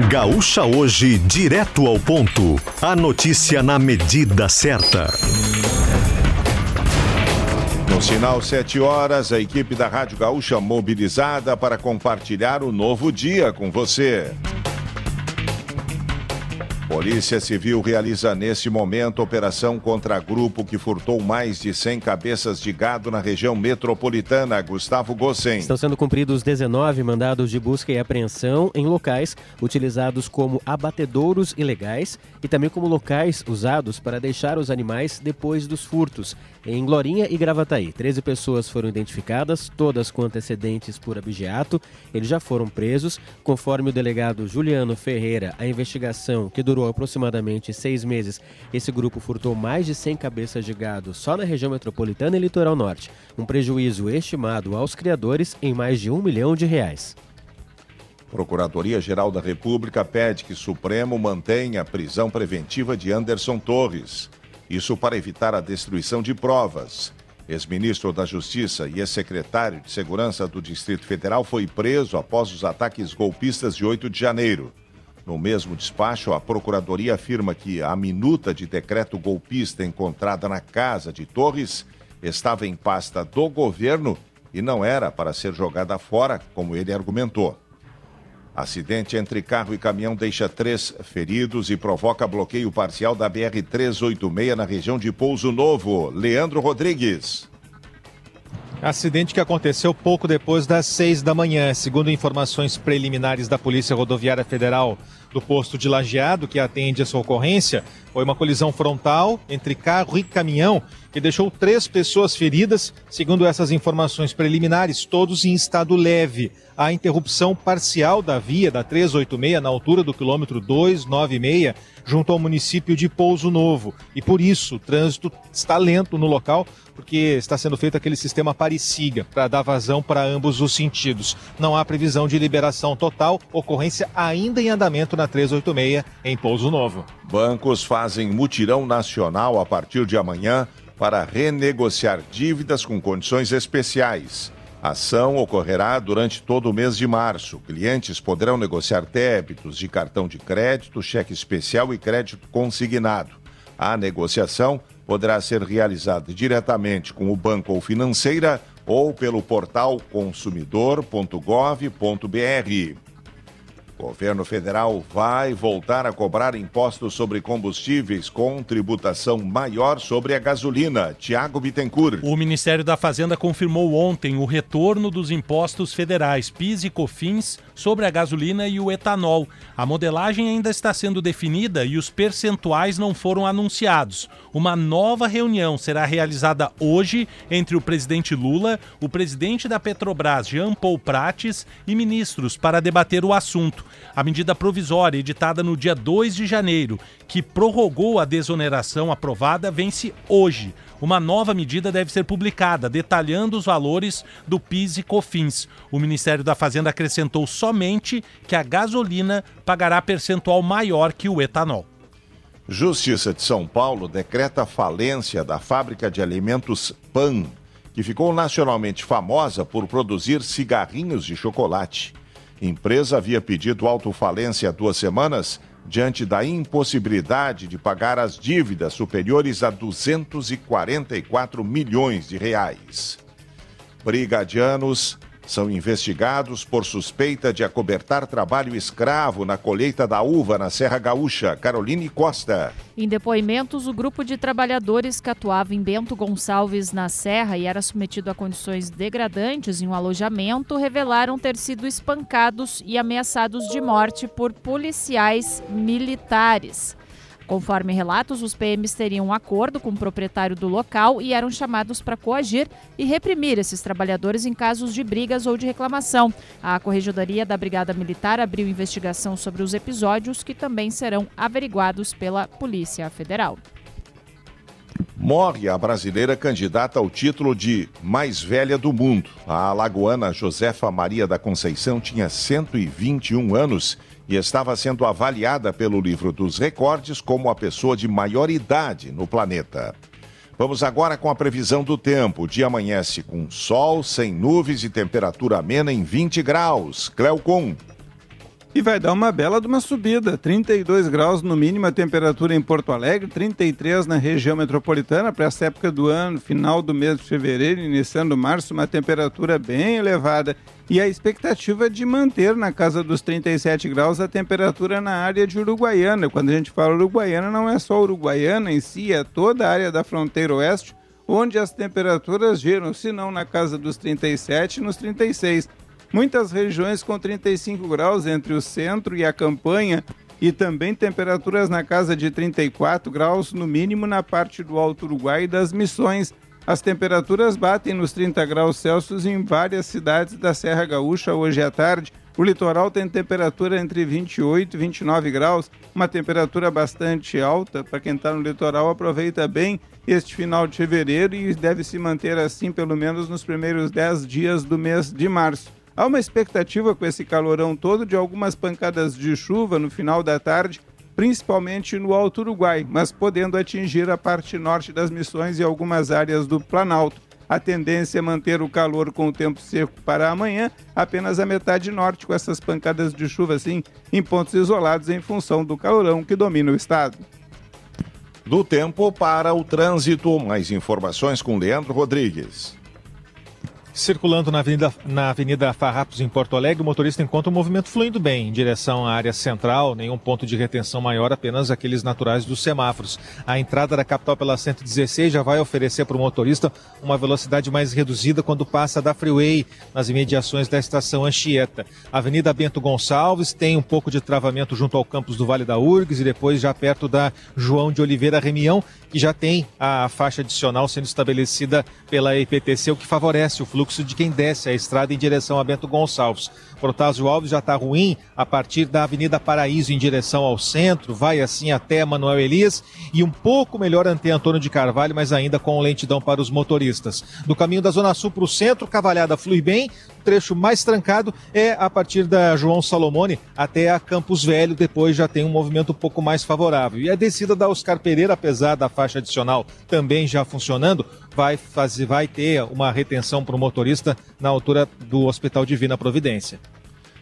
Gaúcha Hoje, direto ao ponto. A notícia na medida certa. No sinal 7 horas, a equipe da Rádio Gaúcha mobilizada para compartilhar o novo dia com você. Polícia Civil realiza nesse momento operação contra grupo que furtou mais de 100 cabeças de gado na região metropolitana. Gustavo Gossen. Estão sendo cumpridos 19 mandados de busca e apreensão em locais utilizados como abatedouros ilegais e também como locais usados para deixar os animais depois dos furtos. Em Glorinha e Gravataí, 13 pessoas foram identificadas, todas com antecedentes por abigeato. Eles já foram presos. Conforme o delegado Juliano Ferreira, a investigação, que durou aproximadamente seis meses, esse grupo furtou mais de 100 cabeças de gado só na região metropolitana e litoral norte. Um prejuízo estimado aos criadores em mais de um milhão de reais. Procuradoria-Geral da República pede que Supremo mantenha a prisão preventiva de Anderson Torres. Isso para evitar a destruição de provas. Ex-ministro da Justiça e ex-secretário de Segurança do Distrito Federal foi preso após os ataques golpistas de 8 de janeiro. No mesmo despacho, a Procuradoria afirma que a minuta de decreto golpista encontrada na casa de Torres estava em pasta do governo e não era para ser jogada fora, como ele argumentou. Acidente entre carro e caminhão deixa três feridos e provoca bloqueio parcial da BR-386 na região de Pouso Novo. Leandro Rodrigues. Acidente que aconteceu pouco depois das seis da manhã. Segundo informações preliminares da Polícia Rodoviária Federal do posto de Lajeado, que atende essa ocorrência, foi uma colisão frontal entre carro e caminhão que deixou três pessoas feridas, segundo essas informações preliminares, todos em estado leve a interrupção parcial da via da 386 na altura do quilômetro 296, junto ao município de Pouso Novo. E por isso o trânsito está lento no local, porque está sendo feito aquele sistema pare-siga para dar vazão para ambos os sentidos. Não há previsão de liberação total, ocorrência ainda em andamento na 386 em Pouso Novo. Bancos fazem mutirão nacional a partir de amanhã para renegociar dívidas com condições especiais. A ação ocorrerá durante todo o mês de março. Clientes poderão negociar débitos de cartão de crédito, cheque especial e crédito consignado. A negociação poderá ser realizada diretamente com o banco ou financeira ou pelo portal consumidor.gov.br. Governo federal vai voltar a cobrar impostos sobre combustíveis com tributação maior sobre a gasolina. Tiago Bittencourt. O Ministério da Fazenda confirmou ontem o retorno dos impostos federais PIS e COFINS sobre a gasolina e o etanol. A modelagem ainda está sendo definida e os percentuais não foram anunciados. Uma nova reunião será realizada hoje entre o presidente Lula, o presidente da Petrobras, Jean Paul Prates, e ministros para debater o assunto. A medida provisória, editada no dia 2 de janeiro, que prorrogou a desoneração aprovada, vence hoje. Uma nova medida deve ser publicada, detalhando os valores do PIS e COFINS. O Ministério da Fazenda acrescentou somente que a gasolina pagará percentual maior que o etanol. Justiça de São Paulo decreta falência da fábrica de alimentos PAN, que ficou nacionalmente famosa por produzir cigarrinhos de chocolate. Empresa havia pedido autofalência há duas semanas diante da impossibilidade de pagar as dívidas superiores a 244 milhões de reais. Brigadianos são investigados por suspeita de acobertar trabalho escravo na colheita da uva na Serra Gaúcha. Caroline Costa. Em depoimentos, o grupo de trabalhadores que atuava em Bento Gonçalves na Serra e era submetido a condições degradantes em um alojamento revelaram ter sido espancados e ameaçados de morte por policiais militares. Conforme relatos, os PMs teriam um acordo com o proprietário do local e eram chamados para coagir e reprimir esses trabalhadores em casos de brigas ou de reclamação. A Corregedoria da Brigada Militar abriu investigação sobre os episódios que também serão averiguados pela Polícia Federal. Morre a brasileira candidata ao título de mais velha do mundo. A alagoana Josefa Maria da Conceição tinha 121 anos e estava sendo avaliada pelo livro dos recordes como a pessoa de maior idade no planeta. Vamos agora com a previsão do tempo. O dia amanhece com sol, sem nuvens e temperatura amena em 20 graus. Cleocum. E vai dar uma bela de uma subida. 32 graus no mínimo a temperatura em Porto Alegre, 33 na região metropolitana para essa época do ano, final do mês de fevereiro, iniciando março, uma temperatura bem elevada. E a expectativa de manter na casa dos 37 graus a temperatura na área de Uruguaiana. Quando a gente fala Uruguaiana, não é só Uruguaiana em si, é toda a área da fronteira oeste, onde as temperaturas giram, se não na casa dos 37, nos 36. Muitas regiões com 35 graus entre o centro e a campanha e também temperaturas na casa de 34 graus no mínimo na parte do Alto Uruguai e das Missões. As temperaturas batem nos 30 graus Celsius em várias cidades da Serra Gaúcha hoje à tarde. O litoral tem temperatura entre 28 e 29 graus, uma temperatura bastante alta. Para quem está no litoral, aproveita bem este final de fevereiro e deve se manter assim pelo menos nos primeiros 10 dias do mês de março. Há uma expectativa com esse calorão todo de algumas pancadas de chuva no final da tarde, principalmente no Alto Uruguai, mas podendo atingir a parte norte das missões e algumas áreas do Planalto. A tendência é manter o calor com o tempo seco para amanhã, apenas a metade norte, com essas pancadas de chuva assim em pontos isolados em função do calorão que domina o estado. Do tempo para o trânsito, mais informações com Leandro Rodrigues. Circulando na Avenida, na Avenida Farrapos, em Porto Alegre, o motorista encontra o movimento fluindo bem em direção à área central, nenhum ponto de retenção maior, apenas aqueles naturais dos semáforos. A entrada da capital pela 116 já vai oferecer para o motorista uma velocidade mais reduzida quando passa da Freeway, nas imediações da estação Anchieta. Avenida Bento Gonçalves tem um pouco de travamento junto ao campus do Vale da Urgues e depois já perto da João de Oliveira Remião, que já tem a faixa adicional sendo estabelecida pela IPTC, o que favorece o fluxo de quem desce a estrada em direção a Bento Gonçalves. Protásio Alves já está ruim a partir da Avenida Paraíso em direção ao centro, vai assim até Manuel Elias e um pouco melhor ante Antônio de Carvalho, mas ainda com lentidão para os motoristas. Do caminho da Zona Sul para o centro, Cavalhada flui bem, o trecho mais trancado é a partir da João Salomone até a Campos Velho, depois já tem um movimento um pouco mais favorável. E a descida da Oscar Pereira, apesar da faixa adicional também já funcionando, vai, fazer, vai ter uma retenção para o motorista na altura do Hospital Divina Providência.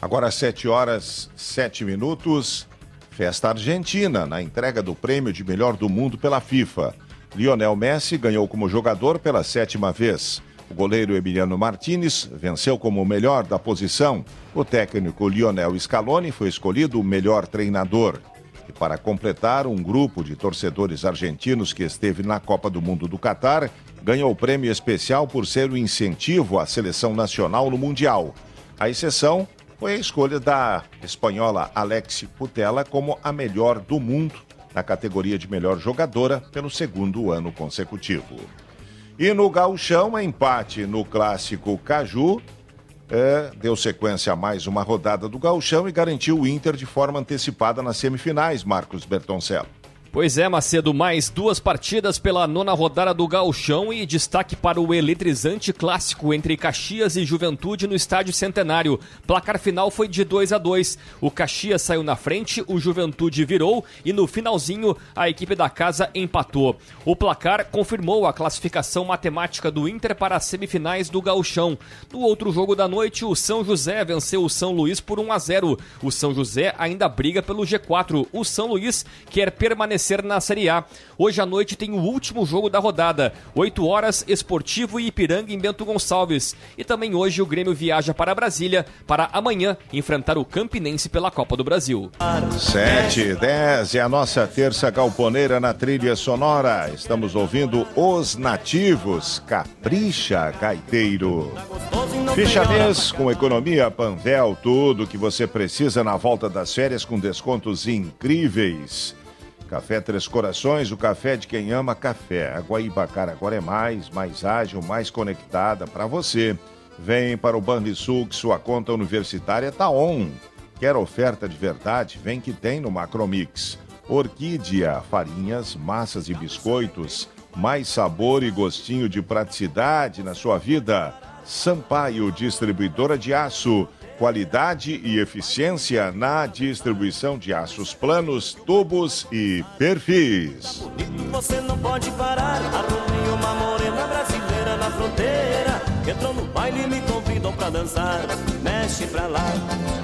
Agora, 7 horas, 7 minutos. Festa Argentina, na entrega do prêmio de melhor do mundo pela FIFA. Lionel Messi ganhou como jogador pela sétima vez. O goleiro Emiliano Martinez venceu como o melhor da posição. O técnico Lionel Scaloni foi escolhido o melhor treinador. E para completar, um grupo de torcedores argentinos que esteve na Copa do Mundo do Catar ganhou o prêmio especial por ser o incentivo à seleção nacional no Mundial. A exceção foi a escolha da espanhola Alexi Putela como a melhor do mundo na categoria de melhor jogadora pelo segundo ano consecutivo. E no gauchão, empate no clássico Caju, é, deu sequência a mais uma rodada do gauchão e garantiu o Inter de forma antecipada nas semifinais, Marcos Bertoncello. Pois é, Macedo, mais duas partidas pela nona rodada do Gauchão e destaque para o eletrizante clássico entre Caxias e Juventude no Estádio Centenário. Placar final foi de 2 a 2. O Caxias saiu na frente, o Juventude virou e no finalzinho a equipe da casa empatou. O placar confirmou a classificação matemática do Inter para as semifinais do Gauchão. No outro jogo da noite, o São José venceu o São Luís por 1 a 0. O São José ainda briga pelo G4. O São Luís quer permanecer na Série A. Hoje à noite tem o último jogo da rodada, 8 horas, Esportivo e Ipiranga em Bento Gonçalves. E também hoje o Grêmio viaja para Brasília para amanhã enfrentar o Campinense pela Copa do Brasil. 7 10 é a nossa terça galponeira na trilha sonora. Estamos ouvindo Os Nativos, Capricha Gaiteiro. Ficha mês com economia Panvel, tudo que você precisa na volta das férias com descontos incríveis. Café Três Corações, o café de quem ama café. A Guaibacara agora é mais, mais ágil, mais conectada para você. Vem para o Banrisul que sua conta universitária tá on. Quer oferta de verdade? Vem que tem no Macromix. Orquídea, farinhas, massas e biscoitos. Mais sabor e gostinho de praticidade na sua vida. Sampaio, distribuidora de aço qualidade e eficiência na distribuição de aços planos, tubos e perfis. Você não pode parar, arrumei uma morena brasileira na fronteira, entrou no baile e me convidou pra dançar. Mexe pra lá,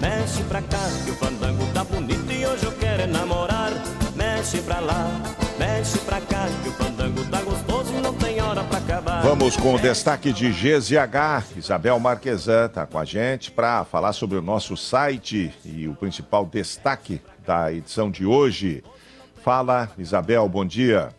mexe pra cá, que o fandango tá bonito e hoje eu quero é namorar. Mexe pra lá, mexe pra cá, que o fandango tá gostoso Vamos com o destaque de GZH. Isabel Marquesan está com a gente para falar sobre o nosso site e o principal destaque da edição de hoje. Fala, Isabel, bom dia.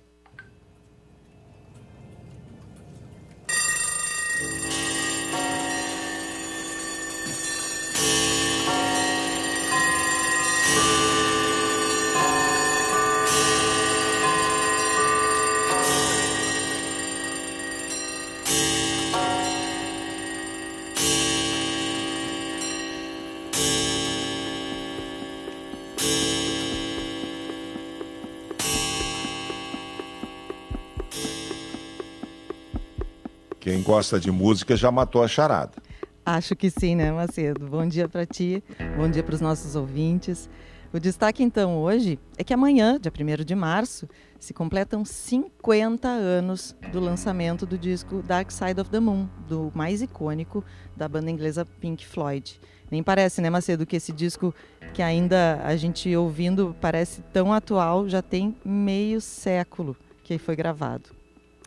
Quem gosta de música já matou a charada. Acho que sim, né, Macedo? Bom dia para ti, bom dia para os nossos ouvintes. O destaque, então, hoje é que amanhã, dia 1 de março, se completam 50 anos do lançamento do disco Dark Side of the Moon, do mais icônico da banda inglesa Pink Floyd. Nem parece, né, Macedo, que esse disco que ainda a gente ouvindo parece tão atual, já tem meio século que foi gravado.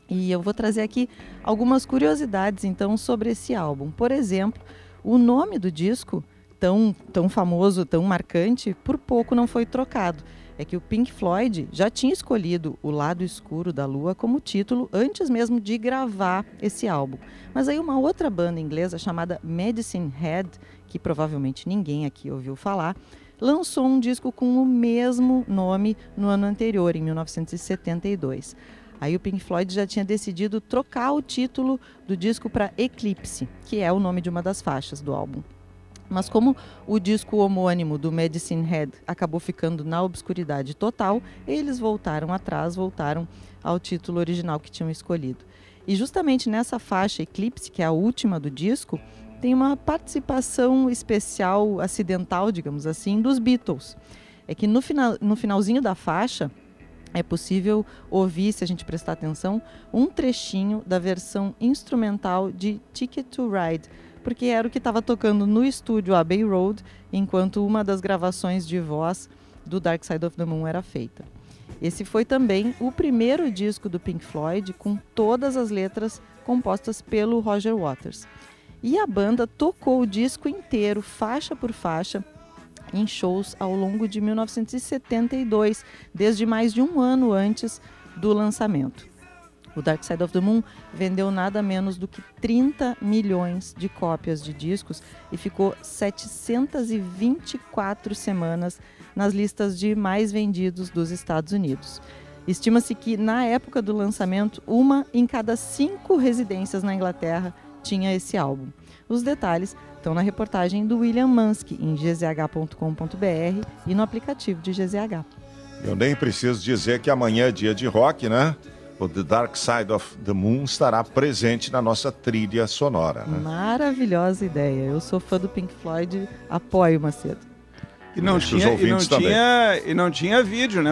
E eu vou trazer aqui algumas curiosidades, então, sobre esse álbum. Por exemplo, o nome do disco, tão, tão famoso, tão marcante, por pouco não foi trocado. É que o Pink Floyd já tinha escolhido O Lado Escuro da Lua como título antes mesmo de gravar esse álbum. Mas aí uma outra banda inglesa chamada Medicine Head, que provavelmente ninguém aqui ouviu falar, lançou um disco com o mesmo nome no ano anterior, em 1972. Aí o Pink Floyd já tinha decidido trocar o título do disco para Eclipse, que é o nome de uma das faixas do álbum. Mas como o disco homônimo do Medicine Head acabou ficando na obscuridade total, eles voltaram atrás, voltaram ao título original que tinham escolhido. E justamente nessa faixa Eclipse, que é a última do disco, tem uma participação especial, acidental, digamos assim, dos Beatles. É que no, final, no finalzinho da faixa, é possível ouvir, se a gente prestar atenção, um trechinho da versão instrumental de Ticket to Ride, porque era o que estava tocando no estúdio Abbey Road, enquanto uma das gravações de voz do Dark Side of the Moon era feita. Esse foi também o primeiro disco do Pink Floyd com todas as letras compostas pelo Roger Waters. E a banda tocou o disco inteiro, faixa por faixa, em shows ao longo de 1972, desde mais de um ano antes do lançamento. O Dark Side of the Moon vendeu nada menos do que 30 milhões de cópias de discos e ficou 724 semanas nas listas de mais vendidos dos Estados Unidos. Estima-se que, na época do lançamento, uma em cada cinco residências na Inglaterra tinha esse álbum. Os detalhes estão na reportagem do William Mansky em gzh.com.br e no aplicativo de GZH. Eu nem preciso dizer que amanhã é dia de rock, né? O The Dark Side of the Moon estará presente na nossa trilha sonora. Né? Maravilhosa ideia. Eu sou fã do Pink Floyd, apoio Macedo. E não, tinha, e, não tinha, e não tinha vídeo, né?